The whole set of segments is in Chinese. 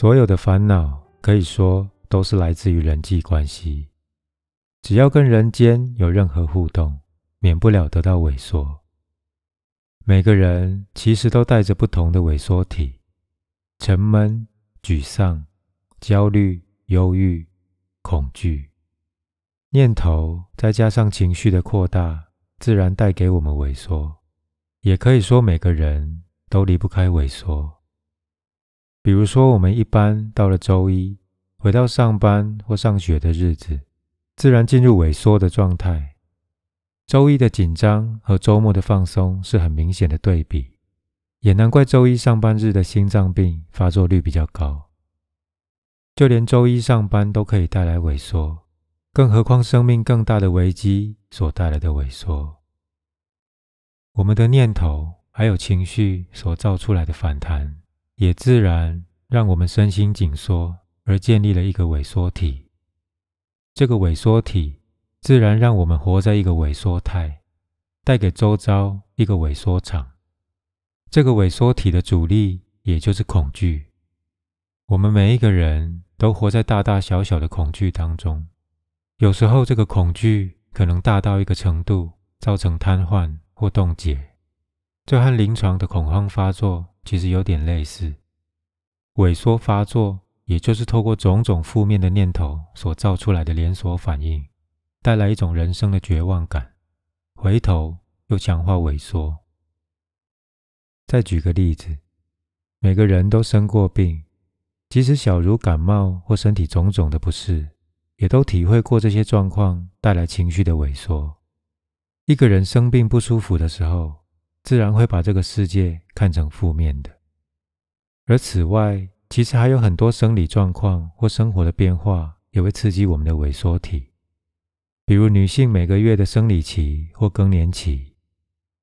所有的烦恼可以说都是来自于人际关系。只要跟人间有任何互动，免不了得到萎缩。每个人其实都带着不同的萎缩体：沉闷、沮丧、焦虑、忧郁、恐惧。念头再加上情绪的扩大，自然带给我们萎缩。也可以说，每个人都离不开萎缩。比如说，我们一般到了周一，回到上班或上学的日子，自然进入萎缩的状态。周一的紧张和周末的放松是很明显的对比，也难怪周一上班日的心脏病发作率比较高。就连周一上班都可以带来萎缩。更何况，生命更大的危机所带来的萎缩，我们的念头还有情绪所造出来的反弹，也自然让我们身心紧缩，而建立了一个萎缩体。这个萎缩体自然让我们活在一个萎缩态，带给周遭一个萎缩场。这个萎缩体的主力，也就是恐惧。我们每一个人都活在大大小小的恐惧当中。有时候，这个恐惧可能大到一个程度，造成瘫痪或冻结。这和临床的恐慌发作其实有点类似。萎缩发作，也就是透过种种负面的念头所造出来的连锁反应，带来一种人生的绝望感。回头又强化萎缩。再举个例子，每个人都生过病，即使小如感冒或身体种种的不适。也都体会过这些状况带来情绪的萎缩。一个人生病不舒服的时候，自然会把这个世界看成负面的。而此外，其实还有很多生理状况或生活的变化也会刺激我们的萎缩体，比如女性每个月的生理期或更年期，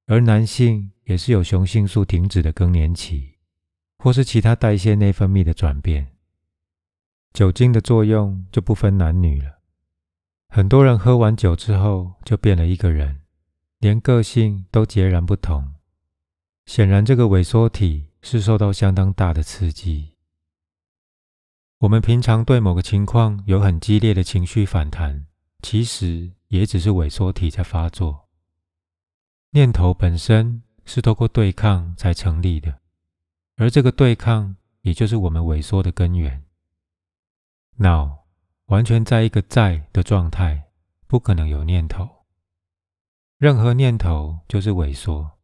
而男性也是有雄性素停止的更年期，或是其他代谢内分泌的转变。酒精的作用就不分男女了，很多人喝完酒之后就变了一个人，连个性都截然不同。显然，这个萎缩体是受到相当大的刺激。我们平常对某个情况有很激烈的情绪反弹，其实也只是萎缩体在发作。念头本身是透过对抗才成立的，而这个对抗也就是我们萎缩的根源。脑完全在一个在的状态，不可能有念头。任何念头就是萎缩，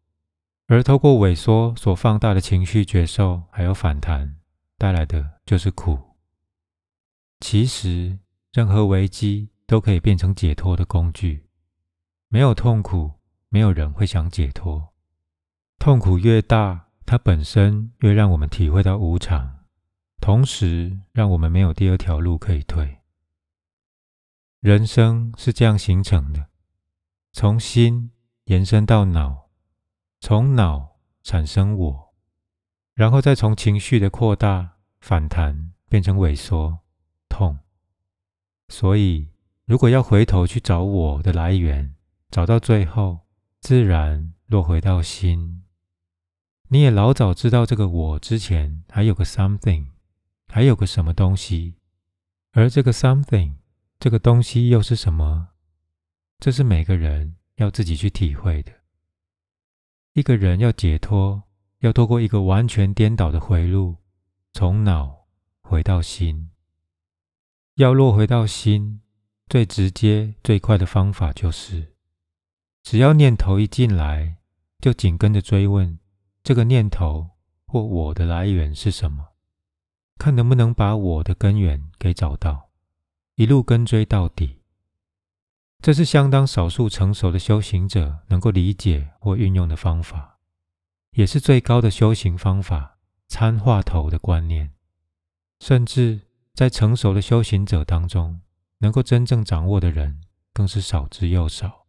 而透过萎缩所放大的情绪觉受还有反弹带来的就是苦。其实，任何危机都可以变成解脱的工具。没有痛苦，没有人会想解脱。痛苦越大，它本身越让我们体会到无常。同时，让我们没有第二条路可以退。人生是这样形成的：从心延伸到脑，从脑产生我，然后再从情绪的扩大、反弹变成萎缩、痛。所以，如果要回头去找我的来源，找到最后，自然落回到心。你也老早知道这个我之前还有个 something。还有个什么东西，而这个 something，这个东西又是什么？这是每个人要自己去体会的。一个人要解脱，要透过一个完全颠倒的回路，从脑回到心。要落回到心，最直接、最快的方法就是，只要念头一进来，就紧跟着追问这个念头或我的来源是什么。看能不能把我的根源给找到，一路跟追到底。这是相当少数成熟的修行者能够理解或运用的方法，也是最高的修行方法——参话头的观念。甚至在成熟的修行者当中，能够真正掌握的人更是少之又少。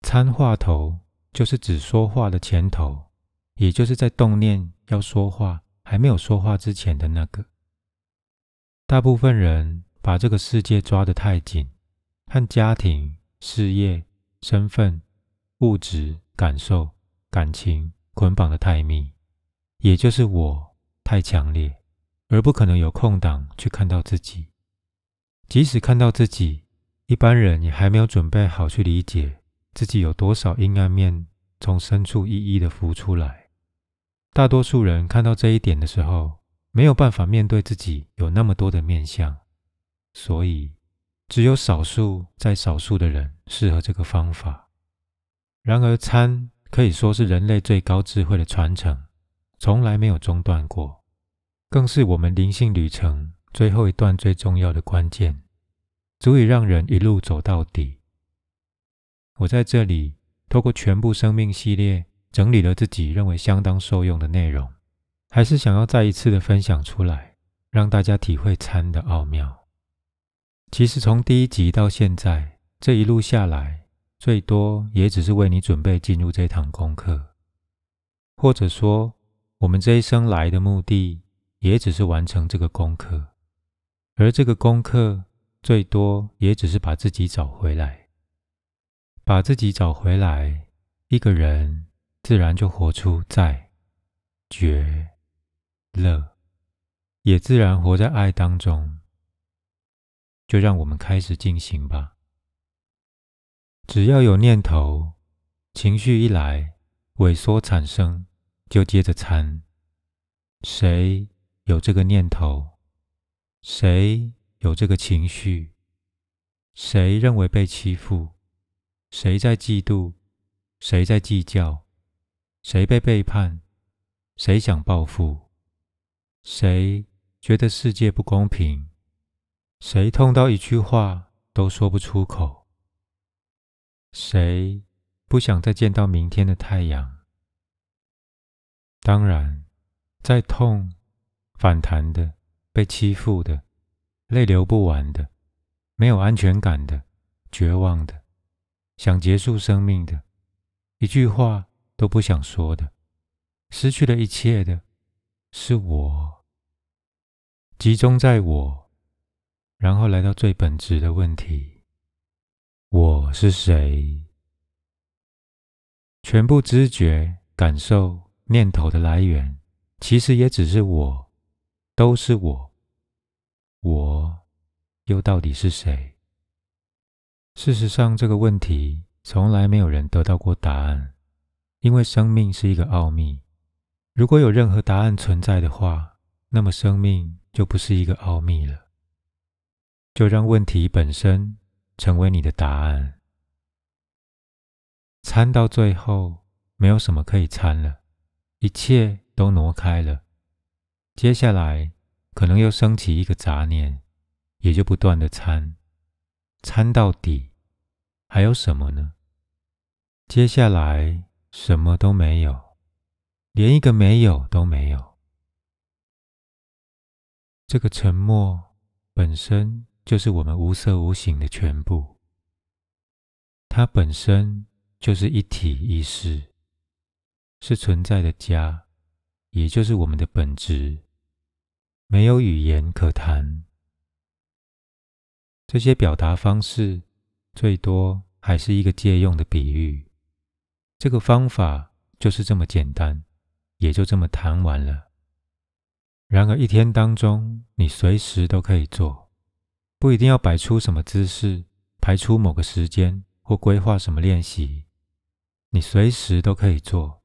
参话头就是指说话的前头，也就是在动念要说话。还没有说话之前的那个，大部分人把这个世界抓得太紧，和家庭、事业、身份、物质、感受、感情捆绑的太密，也就是我太强烈，而不可能有空档去看到自己。即使看到自己，一般人也还没有准备好去理解自己有多少阴暗面从深处一一的浮出来。大多数人看到这一点的时候，没有办法面对自己有那么多的面相，所以只有少数在少数的人适合这个方法。然而，参可以说是人类最高智慧的传承，从来没有中断过，更是我们灵性旅程最后一段最重要的关键，足以让人一路走到底。我在这里透过全部生命系列整理了自己认为相当受用的内容，还是想要再一次的分享出来，让大家体会参的奥妙。其实从第一集到现在这一路下来。最多也只是为你准备进入这堂功课，或者说，我们这一生来的目的也只是完成这个功课，而这个功课最多也只是把自己找回来，把自己找回来，一个人自然就活出在觉乐，也自然活在爱当中。就让我们开始进行吧。只要有念头、情绪一来，萎缩产生，就接着参。谁有这个念头？谁有这个情绪？谁认为被欺负？谁在嫉妒？谁在计较？谁被背叛？谁想报复？谁觉得世界不公平？谁痛到一句话都说不出口？谁不想再见到明天的太阳？当然，在痛、反弹的、被欺负的、泪流不完的、没有安全感的、绝望的、想结束生命的、一句话都不想说的、失去了一切的，是我。集中在我，然后来到最本质的问题。我是谁？全部知觉、感受、念头的来源，其实也只是我，都是我。我又到底是谁？事实上，这个问题从来没有人得到过答案，因为生命是一个奥秘。如果有任何答案存在的话，那么生命就不是一个奥秘了。就让问题本身。成为你的答案。参到最后，没有什么可以参了，一切都挪开了。接下来可能又升起一个杂念，也就不断的参，参到底，还有什么呢？接下来什么都没有，连一个没有都没有。这个沉默本身。就是我们无色无形的全部，它本身就是一体意识，是存在的家，也就是我们的本质，没有语言可谈。这些表达方式最多还是一个借用的比喻，这个方法就是这么简单，也就这么谈完了。然而一天当中，你随时都可以做。不一定要摆出什么姿势，排出某个时间或规划什么练习，你随时都可以做。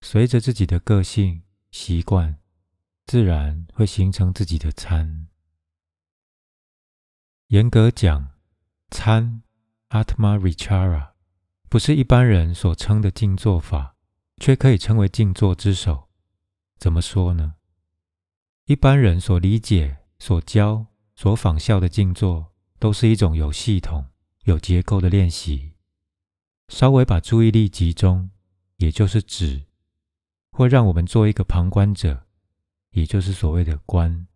随着自己的个性习惯，自然会形成自己的参。严格讲，参 （Atma Vichara） 不是一般人所称的静坐法，却可以称为静坐之首。怎么说呢？一般人所理解、所教。所仿效的静坐，都是一种有系统、有结构的练习。稍微把注意力集中，也就是指，或让我们做一个旁观者，也就是所谓的观。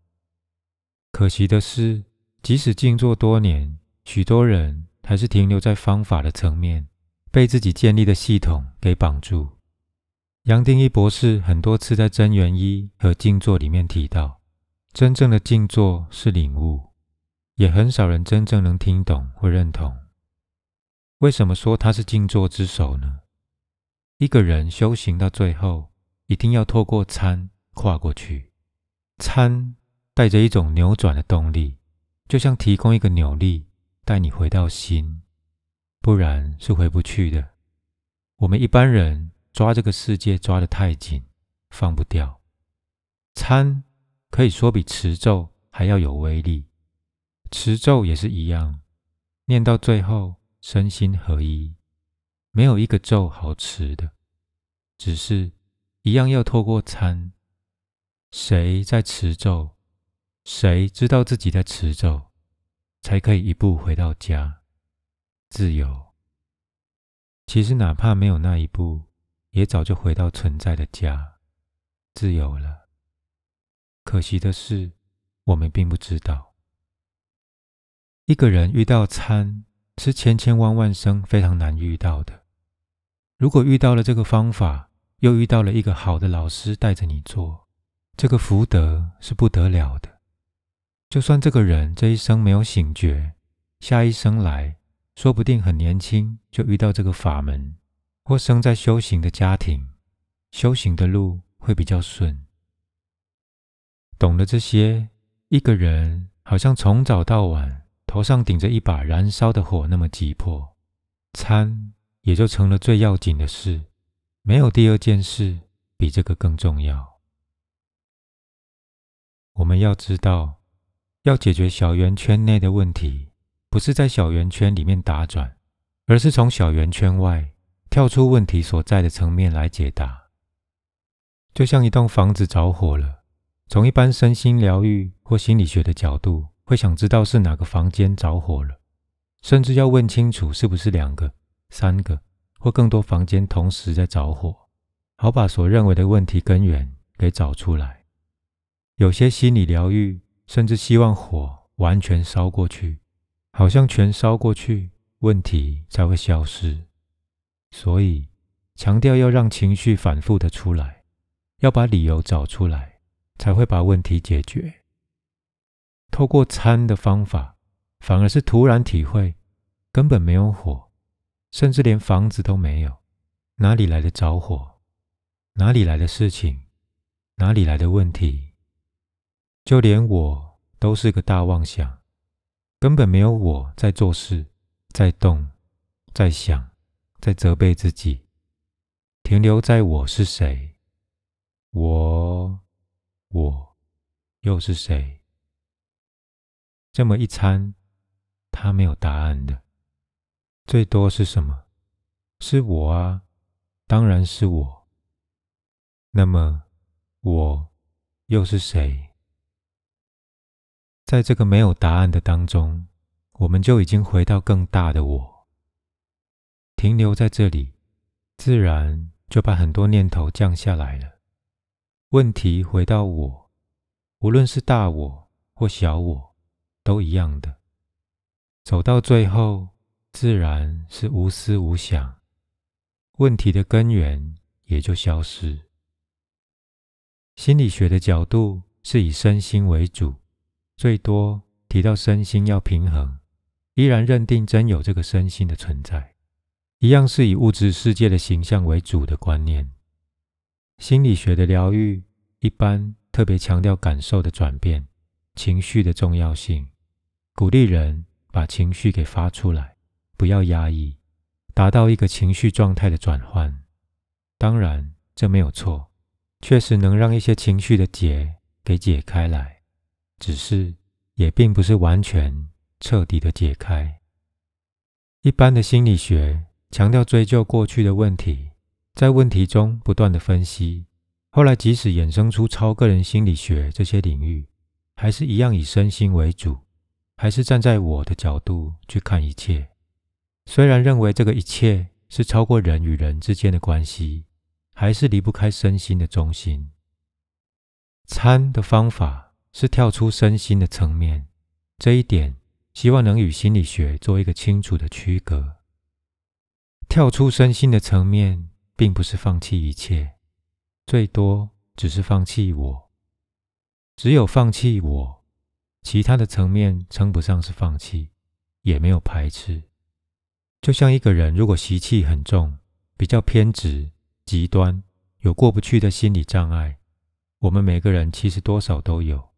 可惜的是，即使静坐多年，许多人还是停留在方法的层面，被自己建立的系统给绑住。杨定一博士很多次在真元一和静坐里面提到。真正的静坐是领悟，也很少人真正能听懂或认同。为什么说它是静坐之首呢？一个人修行到最后，一定要透过参跨过去。参带着一种扭转的动力，就像提供一个扭力，带你回到心，不然是回不去的。我们一般人抓这个世界抓得太紧，放不掉。参可以说比持咒还要有威力，持咒也是一样，念到最后身心合一，没有一个咒好持的，只是一样要透过参。谁在持咒，谁知道自己在持咒，才可以一步回到家，自由。其实哪怕没有那一步，也早就回到存在的家，自由了。可惜的是，我们并不知道，一个人遇到参是千千万万生非常难遇到的。如果遇到了这个方法，又遇到了一个好的老师带着你做。这个福德是不得了的。就算这个人这一生没有醒觉，下一生来说不定很年轻就遇到这个法门，或生在修行的家庭，修行的路会比较顺。懂了这些，一个人好像从早到晚头上顶着一把燃烧的火那么急迫，餐也就成了最要紧的事，没有第二件事比这个更重要。我们要知道，要解决小圆圈内的问题，不是在小圆圈里面打转，而是从小圆圈外跳出问题所在的层面来解答。就像一栋房子着火了，从一般身心疗愈或心理学的角度，会想知道是哪个房间着火了，甚至要问清楚是不是两个、三个或更多房间同时在着火，好把所认为的问题根源给找出来。有些心理疗愈甚至希望火完全烧过去，好像全烧过去，问题才会消失。所以强调要让情绪反复的出来，要把理由找出来，才会把问题解决。透过参的方法，反而是突然体会，根本没有火，甚至连房子都没有，哪里来的着火？哪里来的事情？哪里来的问题？就连我都是个大妄想，根本没有我在做事、在动、在想、在责备自己，停留在我是谁？我，我又是谁？这么一餐，他没有答案的，最多是什么？是我啊，当然是我。那么，我又是谁？在这个没有答案的当中，我们就已经回到更大的我，停留在这里，自然就把很多念头降下来了。问题回到我，无论是大我或小我，都一样的。走到最后，自然是无思无想，问题的根源也就消失。心理学的角度是以身心为主。最多提到身心要平衡，依然认定真有这个身心的存在，一样是以物质世界的形象为主的观念。心理学的疗愈一般特别强调感受的转变、情绪的重要性，鼓励人把情绪给发出来，不要压抑，达到一个情绪状态的转换。当然，这没有错，确实能让一些情绪的结给解开来。只是，也并不是完全彻底的解开。一般的心理学强调追究过去的问题，在问题中不断的分析。后来，即使衍生出超个人心理学这些领域，还是一样以身心为主，还是站在我的角度去看一切。虽然认为这个一切是超过人与人之间的关系，还是离不开身心的中心。参的方法。是跳出身心的层面，这一点希望能与心理学做一个清楚的区隔。跳出身心的层面，并不是放弃一切，最多只是放弃我。只有放弃我，其他的层面称不上是放弃，也没有排斥。就像一个人如果习气很重，比较偏执、极端，有过不去的心理障碍，我们每个人其实多少都有。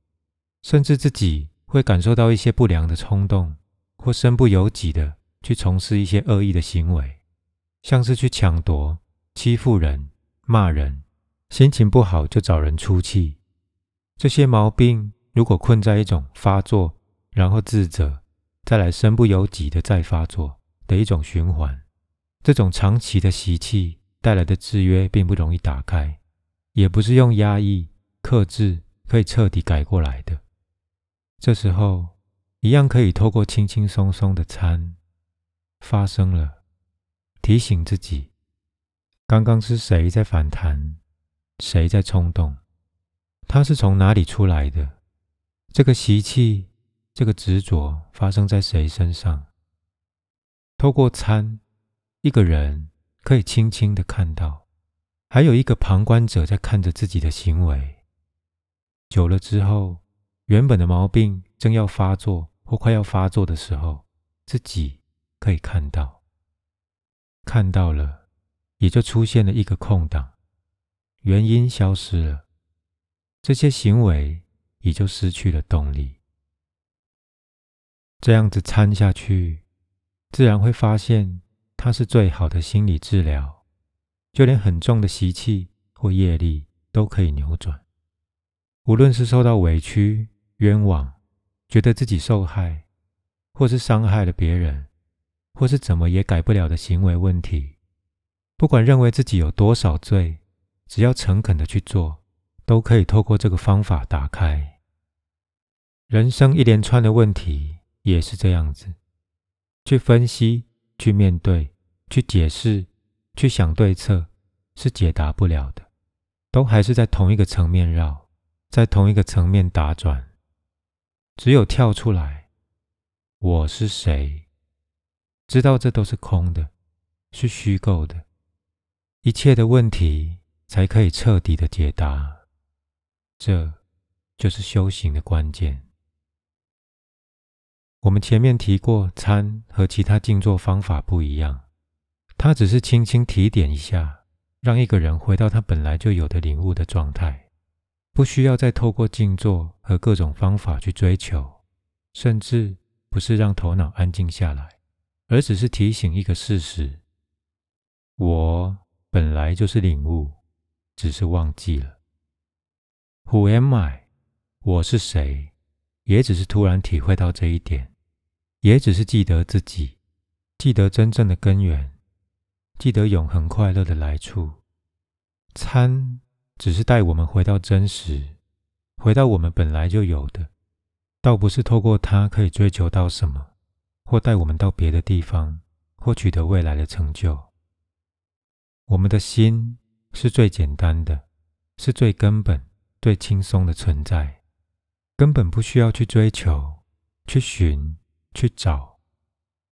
甚至自己会感受到一些不良的冲动，或身不由己的去从事一些恶意的行为，像是去抢夺、欺负人、骂人，心情不好就找人出气。这些毛病如果困在一种发作，然后自责，再来身不由己的再发作的一种循环，这种长期的习气带来的制约并不容易打开，也不是用压抑、克制可以彻底改过来的。这时候，一样可以透过轻轻松松的参发生了，提醒自己：刚刚是谁在反弹，谁在冲动？它是从哪里出来的？这个习气。这个执着发生在谁身上？透过参，一个人可以轻轻的看到，还有一个旁观者在看着自己的行为。久了之后，原本的毛病正要发作或快要发作的时候，自己可以看到，看到了，也就出现了一个空档，原因消失了，这些行为也就失去了动力。这样子参下去，自然会发现它是最好的心理治疗。就连很重的习气或业力都可以扭转。无论是受到委屈、冤枉，觉得自己受害，或是伤害了别人，或是怎么也改不了的行为问题，不管认为自己有多少罪，只要诚恳的去做，都可以透过这个方法打开人生一连串的问题。也是这样子，去分析、去面对、去解释、去想对策，是解答不了的，都还是在同一个层面绕，在同一个层面打转。只有跳出来，我是谁？知道这都是空的，是虚构的，一切的问题才可以彻底的解答。这就是修行的关键。我们前面提过，参和其他静坐方法不一样，它只是轻轻提点一下，让一个人回到他本来就有的领悟的状态，不需要再透过静坐和各种方法去追求，甚至不是让头脑安静下来，而只是提醒一个事实：我本来就是领悟，只是忘记了。Who am I？我是谁？也只是突然体会到这一点。也只是记得自己，记得真正的根源，记得永恒快乐的来处。参只是带我们回到真实，回到我们本来就有的，倒不是透过它可以追求到什么，或带我们到别的地方，或取得未来的成就。我们的心是最简单的，是最根本、最轻松的存在，根本不需要去追求，去寻。去找，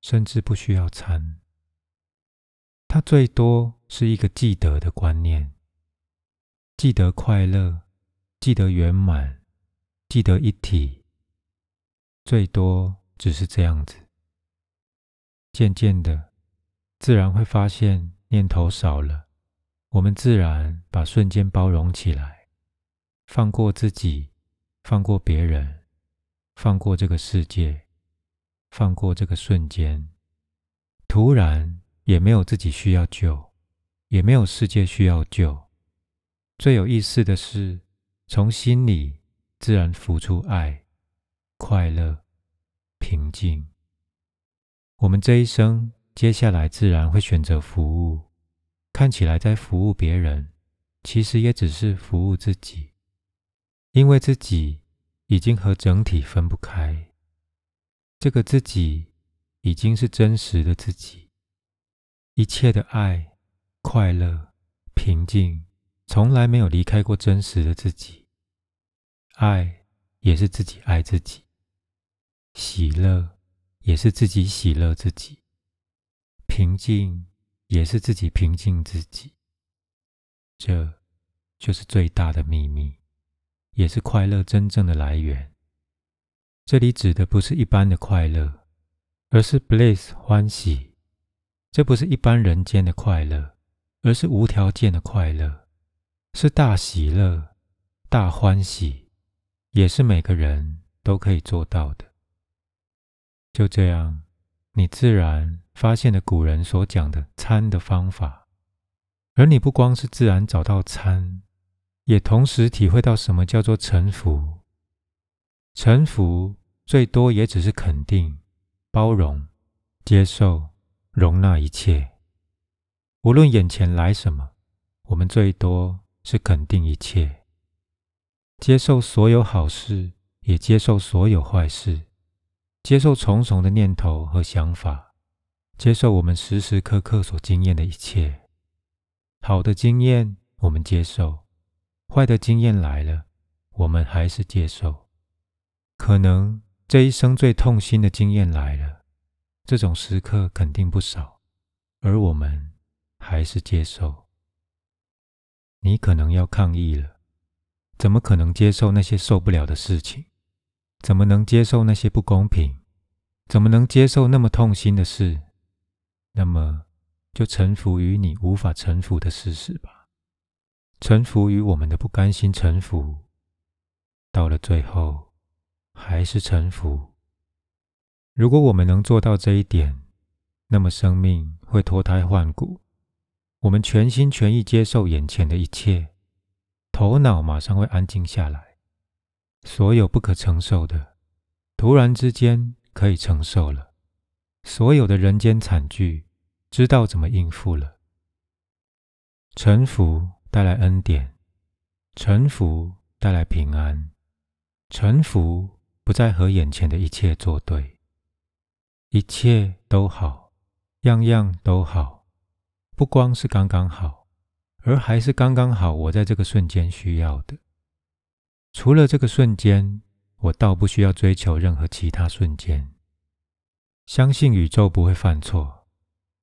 甚至不需要参。它最多是一个记得的观念，记得快乐，记得圆满，记得一体。最多只是这样子。渐渐的，自然会发现念头少了，我们自然把瞬间包容起来，放过自己，放过别人，放过这个世界。放过这个瞬间，突然也没有自己需要救，也没有世界需要救。最有意思的是，从心里自然浮出爱、快乐、平静。我们这一生接下来自然会选择服务，看起来在服务别人，其实也只是服务自己，因为自己已经和整体分不开。这个自己已经是真实的自己，一切的爱、快乐、平静，从来没有离开过真实的自己。爱也是自己爱自己，喜乐也是自己喜乐自己，平静也是自己平静自己。这就是最大的秘密，也是快乐真正的来源。这里指的不是一般的快乐，而是 bliss 欢喜。这不是一般人间的快乐，而是无条件的快乐，是大喜乐、大欢喜，也是每个人都可以做到的。就这样，你自然发现了古人所讲的参的方法，而你不光是自然找到参，也同时体会到什么叫做臣服。臣服最多也只是肯定、包容、接受、容纳一切，无论眼前来什么，我们最多是肯定一切，接受所有好事，也接受所有坏事。接受重重的念头和想法，接受我们时时刻刻所经验的一切。好的经验我们接受，坏的经验来了，我们还是接受。可能这一生最痛心的经验来了，这种时刻肯定不少，而我们还是接受。你可能要抗议了，怎么可能接受那些受不了的事情？怎么能接受那些不公平？怎么能接受那么痛心的事？那么就臣服于你无法臣服的事实吧。臣服于我们的不甘心，臣服到了最后还是臣服。如果我们能做到这一点，那么生命会脱胎换骨。我们全心全意接受眼前的一切，头脑马上会安静下来。所有不可承受的，突然之间可以承受了；所有的人间惨剧，知道怎么应付了。臣服带来恩典，臣服带来平安，臣服不再和眼前的一切作对，一切都好，样样都好，不光是刚刚好，而还是刚刚好，我在这个瞬间需要的。除了这个瞬间，我倒不需要追求任何其他瞬间。相信宇宙不会犯错，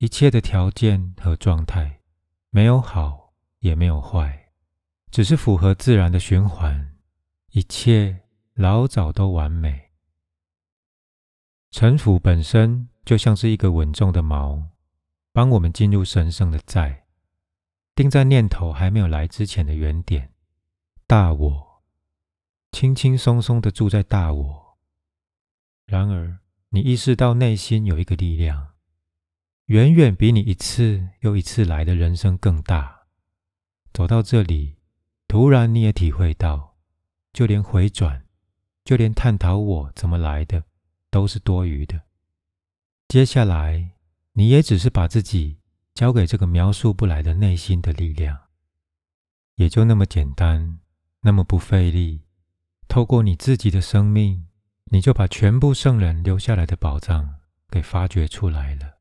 一切的条件和状态没有好也没有坏，只是符合自然的循环。一切老早都完美。城府本身就像是一个稳重的锚，帮我们进入神圣的在，定在念头还没有来之前的原点，大我。轻轻松松的住在大我。然而，你意识到内心有一个力量，远远比你一次又一次来的人生更大。走到这里，突然你也体会到，就连回转，就连探讨我怎么来的，都是多余的。接下来，你也只是把自己交给这个描述不来的内心的力量，也就那么简单，那么不费力。透过你自己的生命，你就把全部圣人留下来的宝藏给发掘出来了。